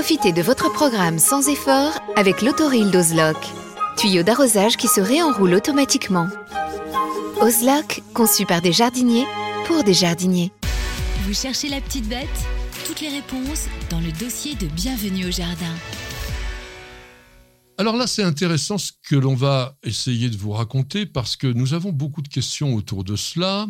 Profitez de votre programme sans effort avec l'autoril d'Ozlock. Tuyau d'arrosage qui se réenroule automatiquement. Ozlock, conçu par des jardiniers pour des jardiniers. Vous cherchez la petite bête? Toutes les réponses dans le dossier de Bienvenue au Jardin. Alors là, c'est intéressant ce que l'on va essayer de vous raconter parce que nous avons beaucoup de questions autour de cela.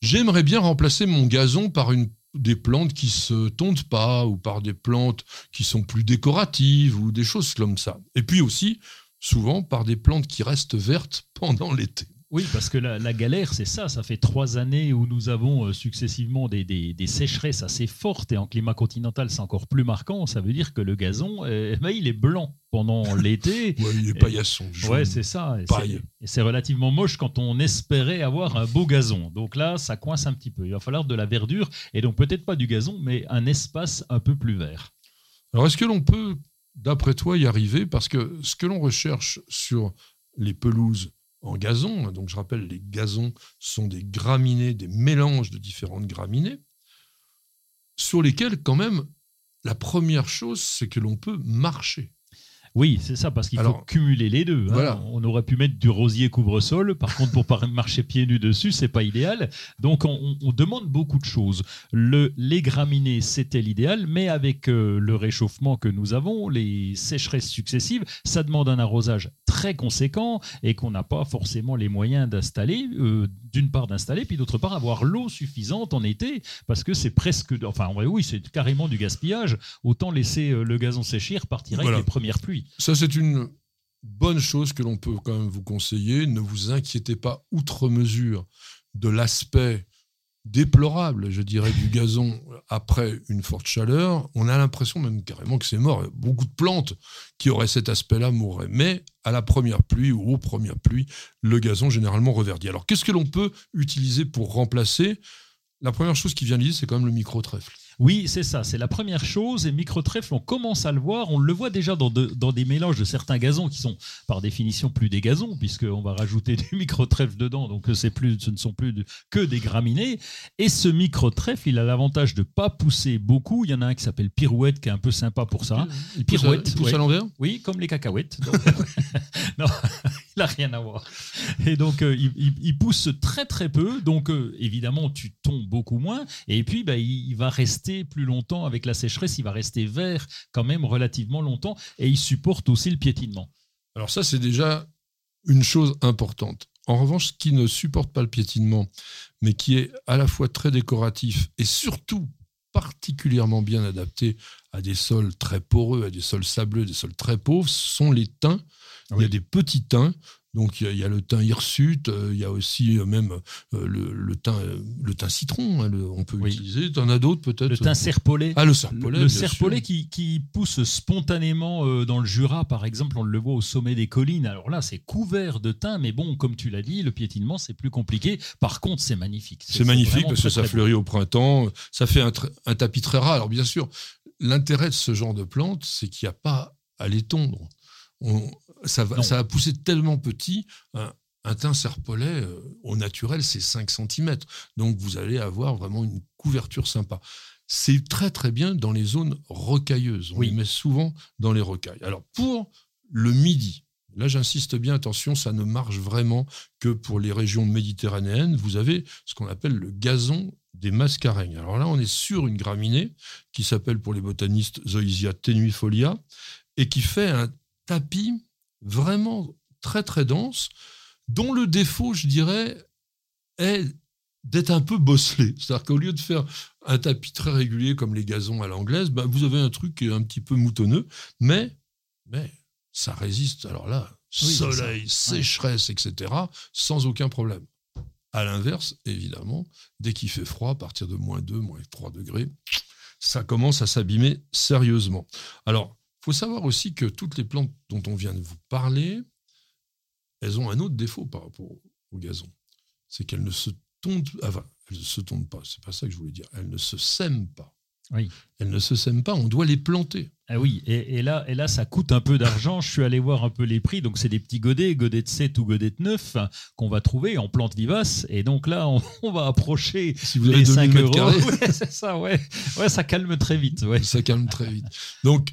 J'aimerais bien remplacer mon gazon par une des plantes qui se tondent pas ou par des plantes qui sont plus décoratives ou des choses comme ça. Et puis aussi, souvent, par des plantes qui restent vertes pendant l'été. Oui, parce que la, galère, c'est ça. Ça fait trois années où nous avons euh, successivement des, sécheresses assez fortes et en climat continental, c'est encore plus marquant. Ça veut dire que le gazon, eh ben, il est blanc pendant l'été. ouais, il est paillasson. Ouais, c'est ça. Et c'est relativement moche quand on espérait avoir un beau gazon. Donc là, ça coince un petit peu. Il va falloir de la verdure et donc peut-être pas du gazon, mais un espace un peu plus vert. Alors, est-ce que l'on peut, d'après toi, y arriver? Parce que ce que l'on recherche sur les pelouses en gazon. Donc je rappelle, les gazons sont des graminées, des mélanges de différentes graminées, sur lesquels quand même, la première chose, c'est que l'on peut marcher. Oui, c'est ça, parce qu'il faut cumuler les deux. Hein. On aurait pu mettre du rosier couvre-sol, par contre, pour marcher pieds nus dessus, c'est pas idéal. Donc, on, demande beaucoup de choses. Le, les graminées, c'était l'idéal, mais avec euh, le réchauffement que nous avons, les sécheresses successives, ça demande un arrosage très conséquent et qu'on n'a pas forcément les moyens d'installer, euh, d'une part d'installer, puis d'autre part avoir l'eau suffisante en été, parce que c'est presque, enfin, oui, c'est carrément du gaspillage. Autant laisser euh, le gazon sécher, repartir avec les premières pluies. Ça, c'est une bonne chose que l'on peut quand même vous conseiller. Ne vous inquiétez pas outre mesure de l'aspect déplorable, je dirais, du gazon après une forte chaleur. On a l'impression même carrément que c'est mort. Beaucoup de plantes qui auraient cet aspect-là mourraient. Mais à la première pluie ou aux premières pluies, le gazon généralement reverdit. Alors qu'est-ce que l'on peut utiliser pour remplacer? La première chose qui vient de dire, c'est quand même le micro-trèfle. Oui, c'est ça, c'est la première chose. Et micro-trèfle, on commence à le voir. On le voit déjà dans, dans, des mélanges de certains gazons qui sont par définition plus des gazons, puisqu'on va rajouter du micro-trèfle dedans. Donc c'est plus, ce ne sont plus que des graminées. Et ce micro-trèfle, il a l'avantage de pas pousser beaucoup. Il y en a un qui s'appelle Pirouette, qui est un peu sympa pour ça. Il Pirouette, pousse, pousse à l'envers? Oui, comme les cacahuètes. non, il n'a rien à voir. Et donc, euh, il, pousse très très peu. Donc, euh, évidemment, tu tombes beaucoup moins. Et puis, bah, il, va rester plus longtemps avec la sécheresse. Il va rester vert quand même relativement longtemps. Et il supporte aussi le piétinement. Alors ça, c'est déjà une chose importante. En revanche, ce qui ne supporte pas le piétinement, mais qui est à la fois très décoratif et surtout particulièrement bien adapté à des sols très poreux, à des sols sableux, des sols très pauvres, sont les teints il y a des petits thym. Donc il y, a le thym hirsute, euh, il y a aussi euh, même euh, le, le, thym, le thym citron, hein, on peut utiliser. Tu en as d'autres peut-être Le thym serpolet. Ah, le serpolet. Le, serpolet qui, qui, pousse spontanément dans le Jura, par exemple, on le voit au sommet des collines. Alors là, c'est couvert de thym, mais bon, comme tu l'as dit, le piétinement, c'est plus compliqué. Par contre, c'est magnifique. C'est magnifique parce que ça fleurit au printemps, ça fait un, un tapis très rare. Alors bien sûr, l'intérêt de ce genre de plante, c'est qu'il n'y a pas à les tondre ça, va, ça a poussé tellement petit. Un, un thym serpolet, euh, au naturel, c'est 5 cm. Donc vous allez avoir vraiment une couverture sympa. C'est très très bien dans les zones rocailleuses. On les met souvent dans les rocailles. Alors pour le midi, là j'insiste bien, attention, ça ne marche vraiment que pour les régions méditerranéennes. Vous avez ce qu'on appelle le gazon des mascareignes. Alors là, on est sur une graminée qui s'appelle pour les botanistes Zoysia tenuifolia et qui fait un tapis vraiment très très dense, dont le défaut, je dirais, est d'être un peu bosselé. C'est-à-dire qu'au lieu de faire un tapis très régulier comme les gazons à l'anglaise, bah, vous avez un truc qui est un petit peu moutonneux, mais, mais ça résiste. Alors là, soleil, sécheresse, etc., sans aucun problème. À l'inverse, évidemment, dès qu'il fait froid, à partir de moins 2, moins 3 degrés, ça commence à s'abîmer sérieusement. Alors, faut savoir aussi que toutes les plantes dont on vient de vous parler, elles ont un autre défaut par rapport au gazon. C'est qu'elles ne se tondent, enfin, elles ne se tondent pas, c'est pas ça que je voulais dire, elles ne se sèment pas. Oui. Elles ne se sèment pas, on doit les planter. Ah oui, et, là, et là, ça coûte un peu d'argent. Je suis allé voir un peu les prix. Donc, c'est des petits godets, godets de 7 ou godets de 9 qu'on va trouver en plantes vivaces. Et donc là, on, va approcher si vous les 5 euros. c'est ça, ouais. ouais. Ça calme très vite. Ouais. Ça calme très vite. Donc,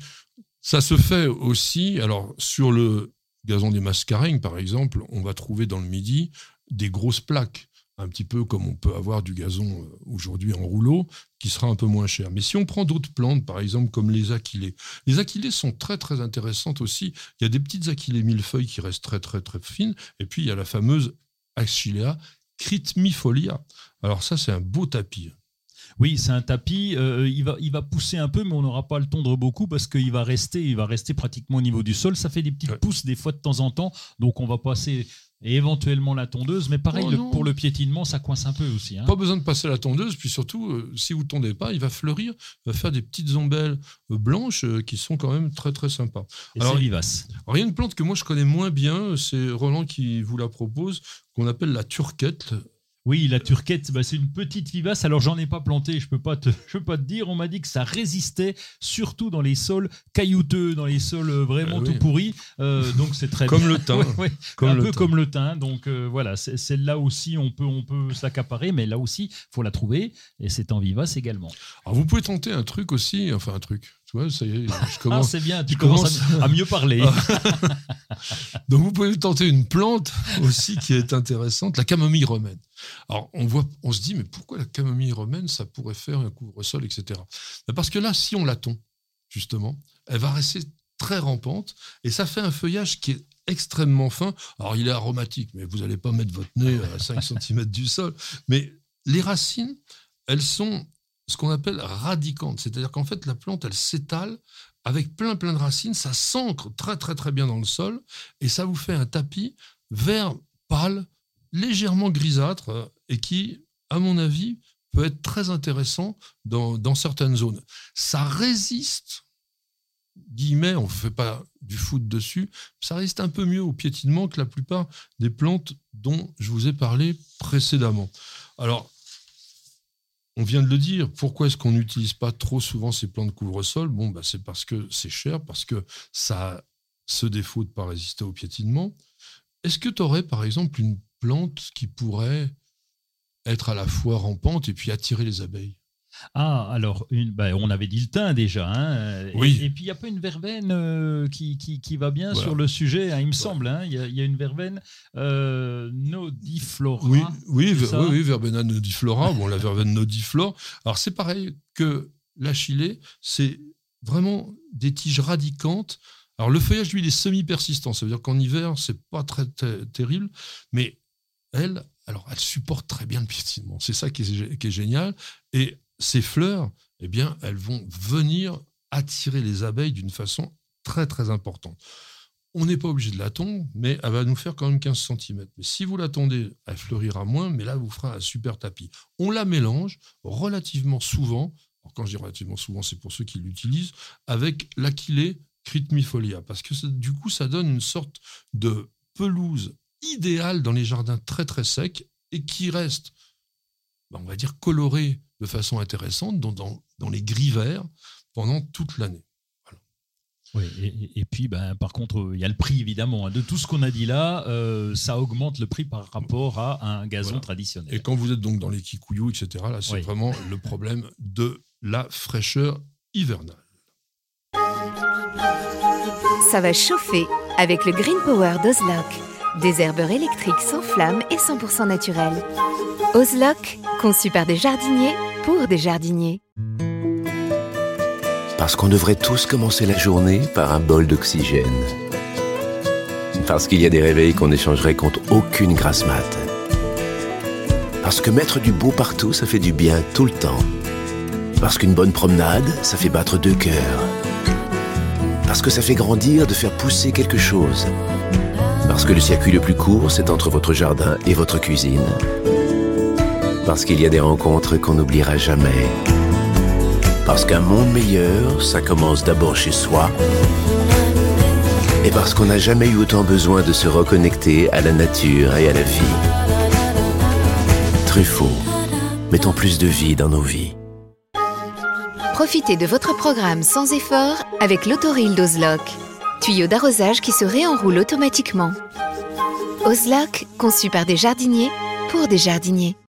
ça se fait aussi. Alors, sur le gazon des mascareignes, par exemple, on va trouver dans le midi des grosses plaques un petit peu comme on peut avoir du gazon euh, aujourd'hui en rouleau, qui sera un peu moins cher. Mais si on prend d'autres plantes, par exemple comme les achillées, les achillées sont très très intéressantes aussi. Il y a des petites achillées millefeuilles qui restent très très très fines, et puis il y a la fameuse Achillea critmifolia. Alors ça, c'est un beau tapis. Oui, c'est un tapis. Euh, il, va, il va pousser un peu, mais on n'aura pas à le tondre beaucoup parce qu'il va rester, il va rester pratiquement au niveau du sol. Ça fait des petites pousses des fois de temps en temps, donc on va passer et éventuellement la tondeuse. Mais pareil, oh pour le piétinement, ça coince un peu aussi. Hein. Pas besoin de passer la tondeuse, puis surtout, euh, si vous ne tondez pas, il va fleurir, il va faire des petites ombelles euh, blanches euh, qui sont quand même très très sympas. Et c'est vivace. Alors, il y a une plante que moi je connais moins bien, c'est Roland qui vous la propose, qu'on appelle la turquette. Oui, la turquette, bah, c'est une petite vivace. Alors j'en ai pas planté, je peux pas te, je peux pas te dire. On m'a dit que ça résistait, surtout dans les sols caillouteux, dans les sols euh, vraiment ah tout pourris. Euh, donc c'est très comme le thym, un peu comme le thym. Donc euh, voilà, c'est là aussi on peut on peut s'accaparer, mais là aussi faut la trouver et c'est en vivace également. Alors vous pouvez tenter un truc aussi, enfin un truc. Tu vois, ça y est, je commence. Ah, c'est bien, tu commences à, mieux parler. Donc vous pouvez tenter une plante aussi qui est intéressante, la camomille romaine. Alors on voit, on se dit, mais pourquoi la camomille romaine, ça pourrait faire un couvre-sol, etc. Ben, parce que là, si on la tond, justement, elle va rester très rampante et ça fait un feuillage qui est extrêmement fin. Alors il est aromatique, mais vous n'allez pas mettre votre nez à 5 cm du sol. Mais les racines, elles sont ce qu'on appelle radicante, c'est-à-dire qu'en fait la plante elle s'étale avec plein plein de racines, ça s'ancre très très très bien dans le sol et ça vous fait un tapis vert pâle, légèrement grisâtre euh, et qui, à mon avis, peut être très intéressant dans, dans certaines zones. Ça résiste, guillemets, on ne fait pas du foot dessus, ça résiste un peu mieux au piétinement que la plupart des plantes dont je vous ai parlé précédemment. Alors, on vient de le dire, pourquoi est-ce qu'on n'utilise pas trop souvent ces plantes de couvre-sol? Bon, bah, c'est parce que c'est cher, parce que ça a ce défaut de ne pas résister au piétinement. Est-ce que tu aurais, par exemple, une plante qui pourrait être à la fois rampante et puis attirer les abeilles? Ah, alors, une, bah, on avait dit le thym déjà. Hein, oui. Et, puis, il n'y a pas une verveine euh, qui, qui, va bien sur le sujet, hein, il me semble. Hein, il y, a une verveine euh, nodiflora. Oui, oui, oui, verbena nodiflora. bon, la verveine nodiflore. Alors, c'est pareil que l'achillée, c'est vraiment des tiges radicantes. Alors, le feuillage, lui, il est semi-persistant. Ça veut dire qu'en hiver, c'est pas très, terrible. Mais elle, alors, elle supporte très bien le piétinement. C'est ça qui est, qui est génial. Et ces fleurs, eh bien, elles vont venir attirer les abeilles d'une façon très très importante. On n'est pas obligé de la tondre, mais elle va nous faire quand même 15 cm. Mais si vous la tondez, elle fleurira moins, mais là, vous fera un super tapis. On la mélange relativement souvent, quand je dis relativement souvent, c'est pour ceux qui l'utilisent, avec l'achillée critmifolia, parce que du coup, ça donne une sorte de pelouse idéale dans les jardins très très secs et qui reste, ben, on va dire, colorée de façon intéressante dans, dans, les gris verts pendant toute l'année. Oui, et, puis, ben, par contre, il y a le prix, évidemment. Hein. De tout ce qu'on a dit là, euh, ça augmente le prix par rapport à un gazon traditionnel. Et quand vous êtes donc dans les kikuyus, etc., là, c'est vraiment le problème de la fraîcheur hivernale. Ça va chauffer avec le Green Power d'Ozlock. Des herbeurs électriques sans flamme et 100% naturels. Ozlock, conçu par des jardiniers pour des jardiniers. Parce qu'on devrait tous commencer la journée par un bol d'oxygène. Parce qu'il y a des réveils qu'on échangerait contre aucune grasse mat. Parce que mettre du beau partout, ça fait du bien tout le temps. Parce qu'une bonne promenade, ça fait battre deux cœurs. Parce que ça fait grandir de faire pousser quelque chose. Parce que le circuit le plus court, c'est entre votre jardin et votre cuisine. Parce qu'il y a des rencontres qu'on n'oubliera jamais. Parce qu'un monde meilleur, ça commence d'abord chez soi. Et parce qu'on n'a jamais eu autant besoin de se reconnecter à la nature et à la vie. Truffaut, mettons plus de vie dans nos vies. Profitez de votre programme sans effort avec l'autoril d'Ozlock. Tuyau d'arrosage qui se réenroule automatiquement. Ozlock, conçu par des jardiniers pour des jardiniers.